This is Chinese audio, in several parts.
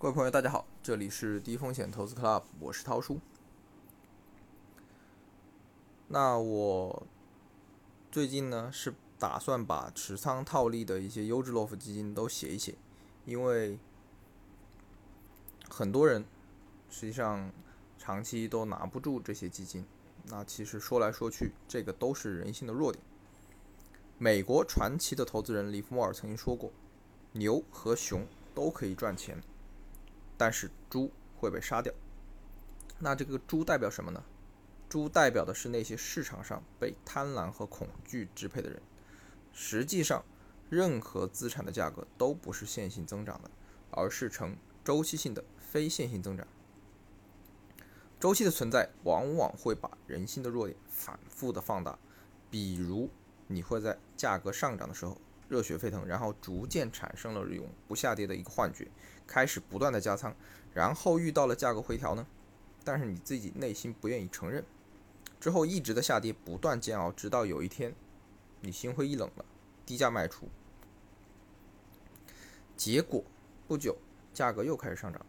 各位朋友，大家好，这里是低风险投资 Club，我是涛叔。那我最近呢是打算把持仓套利的一些优质洛夫基金都写一写，因为很多人实际上长期都拿不住这些基金。那其实说来说去，这个都是人性的弱点。美国传奇的投资人里弗莫尔曾经说过：“牛和熊都可以赚钱，但是猪会被杀掉。”那这个猪代表什么呢？猪代表的是那些市场上被贪婪和恐惧支配的人。实际上，任何资产的价格都不是线性增长的，而是呈周期性的非线性增长。周期的存在往往会把人性的弱点反复的放大，比如你会在价格上涨的时候热血沸腾，然后逐渐产生了永不下跌的一个幻觉，开始不断的加仓，然后遇到了价格回调呢，但是你自己内心不愿意承认，之后一直的下跌，不断煎熬，直到有一天你心灰意冷了，低价卖出，结果不久价格又开始上涨，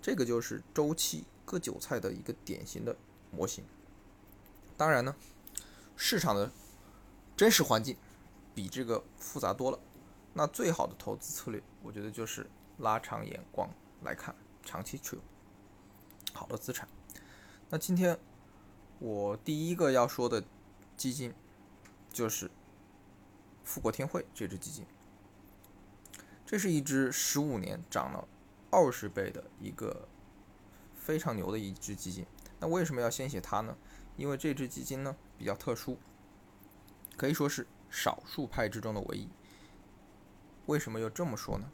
这个就是周期。割韭菜的一个典型的模型。当然呢，市场的真实环境比这个复杂多了。那最好的投资策略，我觉得就是拉长眼光来看，长期持有好的资产。那今天我第一个要说的基金就是富国天惠这支基金。这是一只十五年涨了二十倍的一个。非常牛的一只基金，那为什么要先写它呢？因为这只基金呢比较特殊，可以说是少数派之中的唯一。为什么又这么说呢？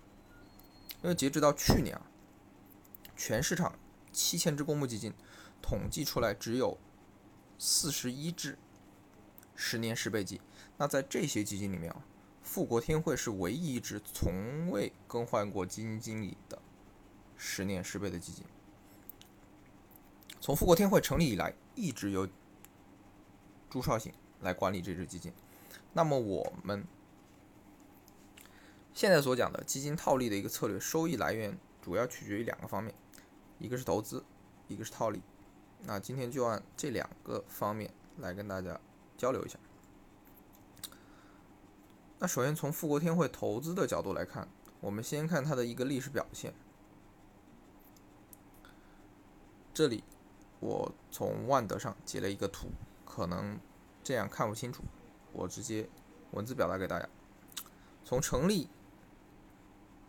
因为截止到去年啊，全市场七千只公募基金统计出来只有四十一只十年十倍基。那在这些基金里面啊，富国天惠是唯一一只从未更换过基金经理的十年十倍的基金。从富国天惠成立以来，一直由朱少醒来管理这支基金。那么我们现在所讲的基金套利的一个策略，收益来源主要取决于两个方面，一个是投资，一个是套利。那今天就按这两个方面来跟大家交流一下。那首先从富国天惠投资的角度来看，我们先看它的一个历史表现，这里。我从万德上截了一个图，可能这样看不清楚，我直接文字表达给大家。从成立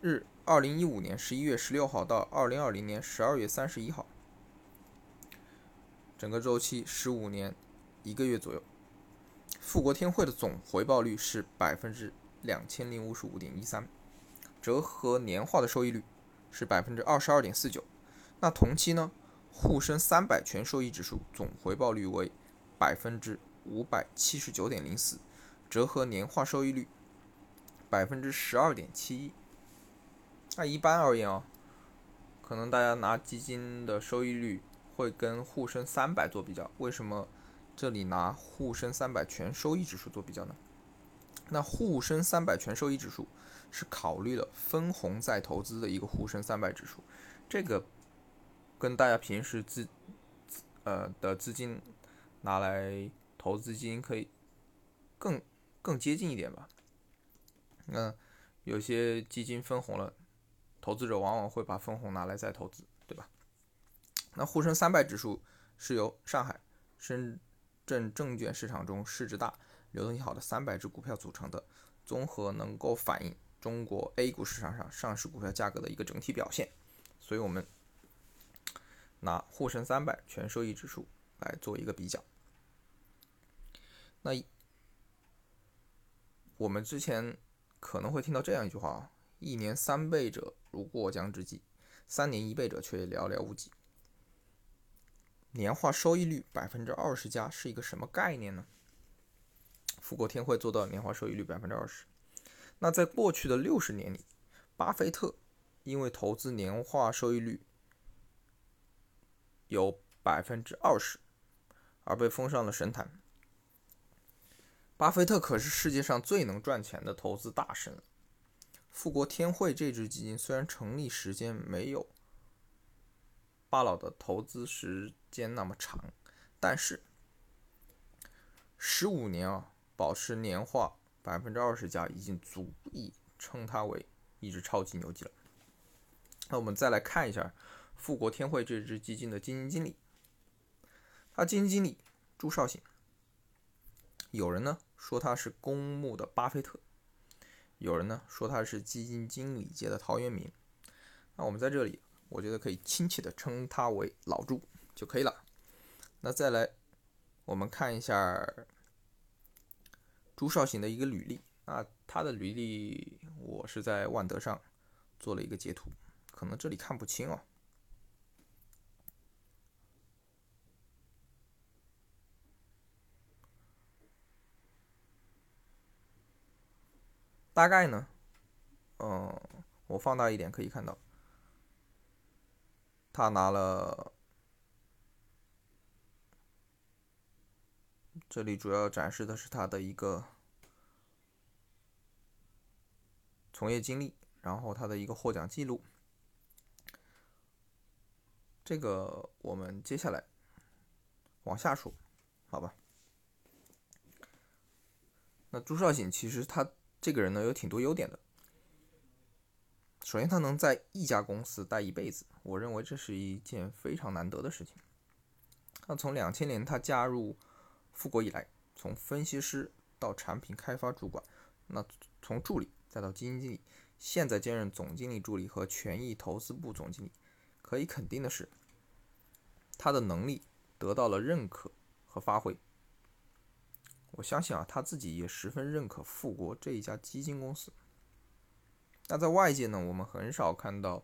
日二零一五年十一月十六号到二零二零年十二月三十一号，整个周期十五年一个月左右，富国天惠的总回报率是百分之两千零五十五点一三，折合年化的收益率是百分之二十二点四九。那同期呢？沪深三百全收益指数总回报率为百分之五百七十九点零四，折合年化收益率百分之十二点七一。那一般而言啊，可能大家拿基金的收益率会跟沪深三百做比较。为什么这里拿沪深三百全收益指数做比较呢？那沪深三百全收益指数是考虑了分红再投资的一个沪深三百指数，这个。跟大家平时资呃的资金拿来投资基金可以更更接近一点吧。那有些基金分红了，投资者往往会把分红拿来再投资，对吧？那沪深三百指数是由上海、深圳证券市场中市值大、流动性好的三百只股票组成的，综合能够反映中国 A 股市场上上市股票价格的一个整体表现，所以我们。拿沪深三百全收益指数来做一个比较，那我们之前可能会听到这样一句话啊：“一年三倍者如过江之鲫，三年一倍者却寥寥无几。”年化收益率百分之二十加是一个什么概念呢？富国天惠做到年化收益率百分之二十。那在过去的六十年里，巴菲特因为投资年化收益率。有百分之二十，而被封上了神坛。巴菲特可是世界上最能赚钱的投资大神。富国天惠这支基金虽然成立时间没有巴老的投资时间那么长，但是十五年啊，保持年化百分之二十加，已经足以称它为一只超级牛基了。那我们再来看一下富国天惠这支基金的基金经理，他基金经理朱少醒，有人呢说他是公募的巴菲特，有人呢说他是基金经理界的陶渊明。那我们在这里，我觉得可以亲切的称他为老朱就可以了。那再来，我们看一下朱少醒的一个履历啊，他的履历我是在万德上做了一个截图，可能这里看不清哦。大概呢，嗯，我放大一点可以看到。他拿了，这里主要展示的是他的一个从业经历，然后他的一个获奖记录。这个我们接下来往下说，好吧？那朱少醒其实他这个人呢有挺多优点的。首先，他能在一家公司待一辈子，我认为这是一件非常难得的事情。那从两千年他加入富国以来，从分析师到产品开发主管，那从助理再到基金经理，现在兼任总经理助理和权益投资部总经理，可以肯定的是，他的能力得到了认可和发挥。我相信啊，他自己也十分认可富国这一家基金公司。那在外界呢，我们很少看到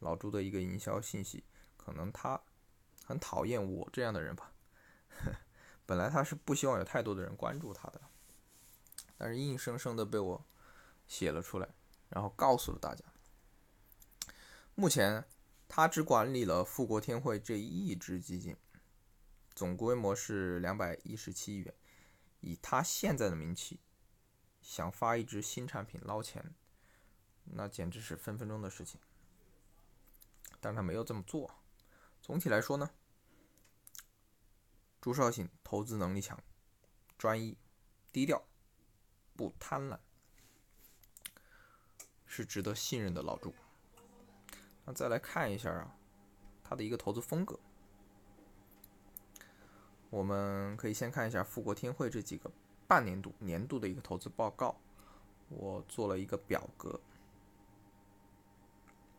老朱的一个营销信息，可能他很讨厌我这样的人吧。本来他是不希望有太多的人关注他的，但是硬生生的被我写了出来，然后告诉了大家。目前他只管理了富国天惠这一只基金，总规模是两百一十七亿元。以他现在的名气，想发一支新产品捞钱。那简直是分分钟的事情，但他没有这么做。总体来说呢，朱少醒投资能力强、专一、低调、不贪婪，是值得信任的老朱。那再来看一下啊，他的一个投资风格，我们可以先看一下富国天惠这几个半年度、年度的一个投资报告，我做了一个表格。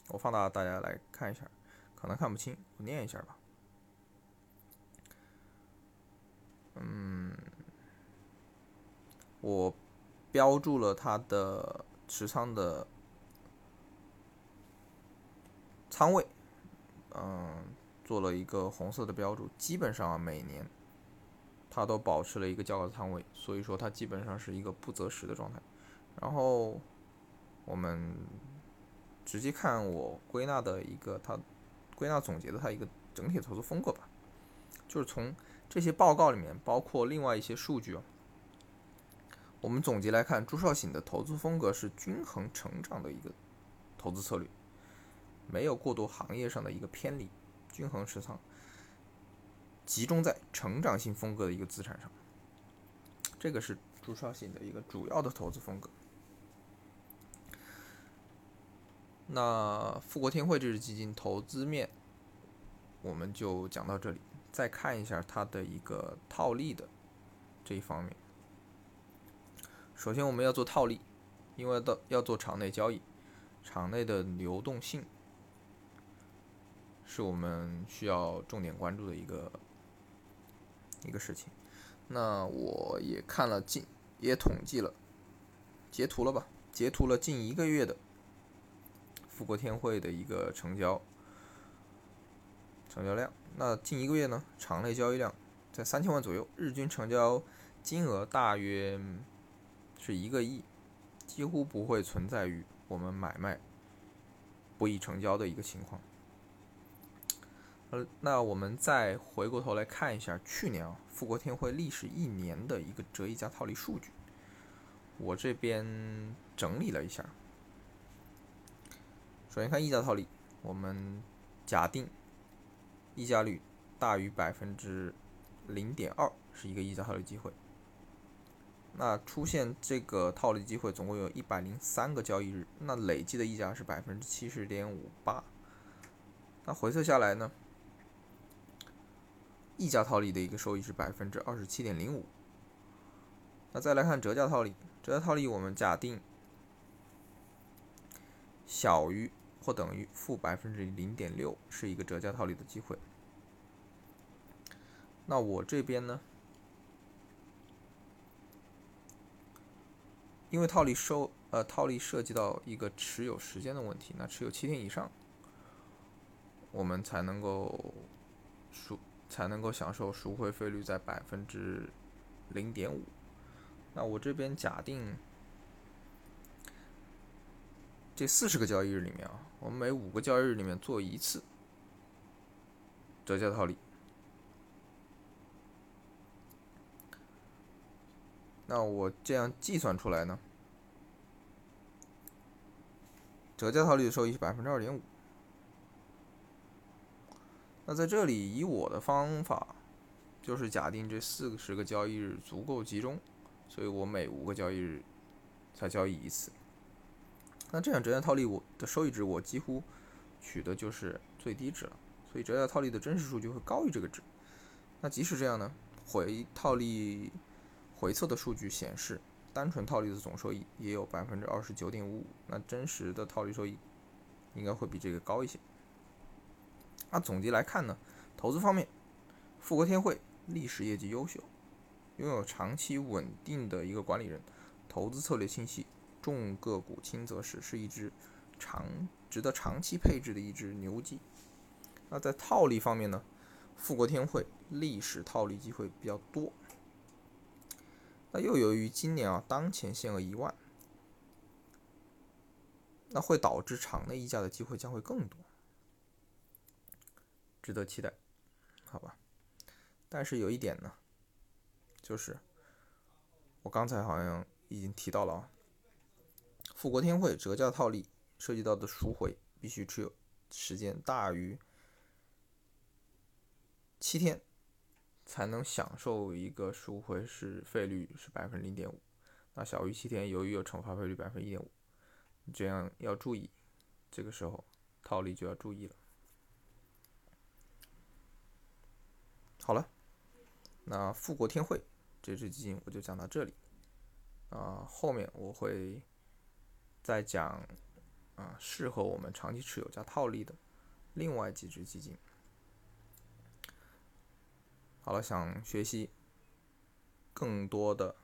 我放大，大家来看一下，可能看不清，我念一下吧。嗯，我标注了它的持仓的仓位，嗯，做了一个红色的标注。基本上每年它都保持了一个较高的仓位，所以说它基本上是一个不择时的状态。然后我们。直接看我归纳的一个，他归纳总结的他一个整体投资风格吧，就是从这些报告里面，包括另外一些数据啊，我们总结来看，朱少醒的投资风格是均衡成长的一个投资策略，没有过多行业上的一个偏离，均衡持仓，集中在成长性风格的一个资产上，这个是朱少醒的一个主要的投资风格。那富国天惠这支基金投资面，我们就讲到这里。再看一下它的一个套利的这一方面。首先我们要做套利，因为到要做场内交易，场内的流动性是我们需要重点关注的一个一个事情。那我也看了近，也统计了，截图了吧？截图了近一个月的。富国天惠的一个成交成交量，那近一个月呢，场内交易量在三千万左右，日均成交金额大约是一个亿，几乎不会存在于我们买卖不易成交的一个情况。呃，那我们再回过头来看一下去年啊，富国天惠历史一年的一个折溢价套利数据，我这边整理了一下。首先看溢价套利，我们假定溢价率大于百分之零点二是一个溢价套利机会。那出现这个套利机会总共有一百零三个交易日，那累计的溢价是百分之七十点五八。那回测下来呢，溢价套利的一个收益是百分之二十七点零五。那再来看折价套利，折价套利我们假定小于或等于负百分之零点六是一个折价套利的机会。那我这边呢？因为套利收呃套利涉及到一个持有时间的问题，那持有七天以上，我们才能够数才能够享受赎回费率在百分之零点五。那我这边假定这四十个交易日里面啊，我们每五个交易日里面做一次折价套利。那我这样计算出来呢？折价套利的收益是百分之二点五。那在这里，以我的方法，就是假定这四十个交易日足够集中，所以我每五个交易日才交易一次。那这样折价套利我的收益值，我几乎取的就是最低值了，所以折价套利的真实数据会高于这个值。那即使这样呢，回套利。回测的数据显示，单纯套利的总收益也有百分之二十九点五五，那真实的套利收益应该会比这个高一些。那总结来看呢，投资方面，富国天惠历史业绩优秀，拥有长期稳定的一个管理人，投资策略清晰，重个股轻择时，是一只长值得长期配置的一只牛基。那在套利方面呢，富国天惠历史套利机会比较多。那又由于今年啊，当前限额一万，那会导致场内溢价的机会将会更多，值得期待，好吧？但是有一点呢，就是我刚才好像已经提到了啊，富国天惠折价套利涉及到的赎回必须持有时间大于七天。才能享受一个赎回是费率是百分之零点五，那小于七天，由于有惩罚费率百分之一点五，这样要注意，这个时候套利就要注意了。好了，那富国天惠这支基金我就讲到这里，啊，后面我会再讲啊适合我们长期持有加套利的另外几只基金。好了，想学习更多的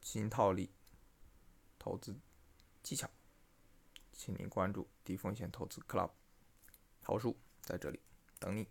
新套利投资技巧，请您关注低风险投资 Club，桃叔在这里等你。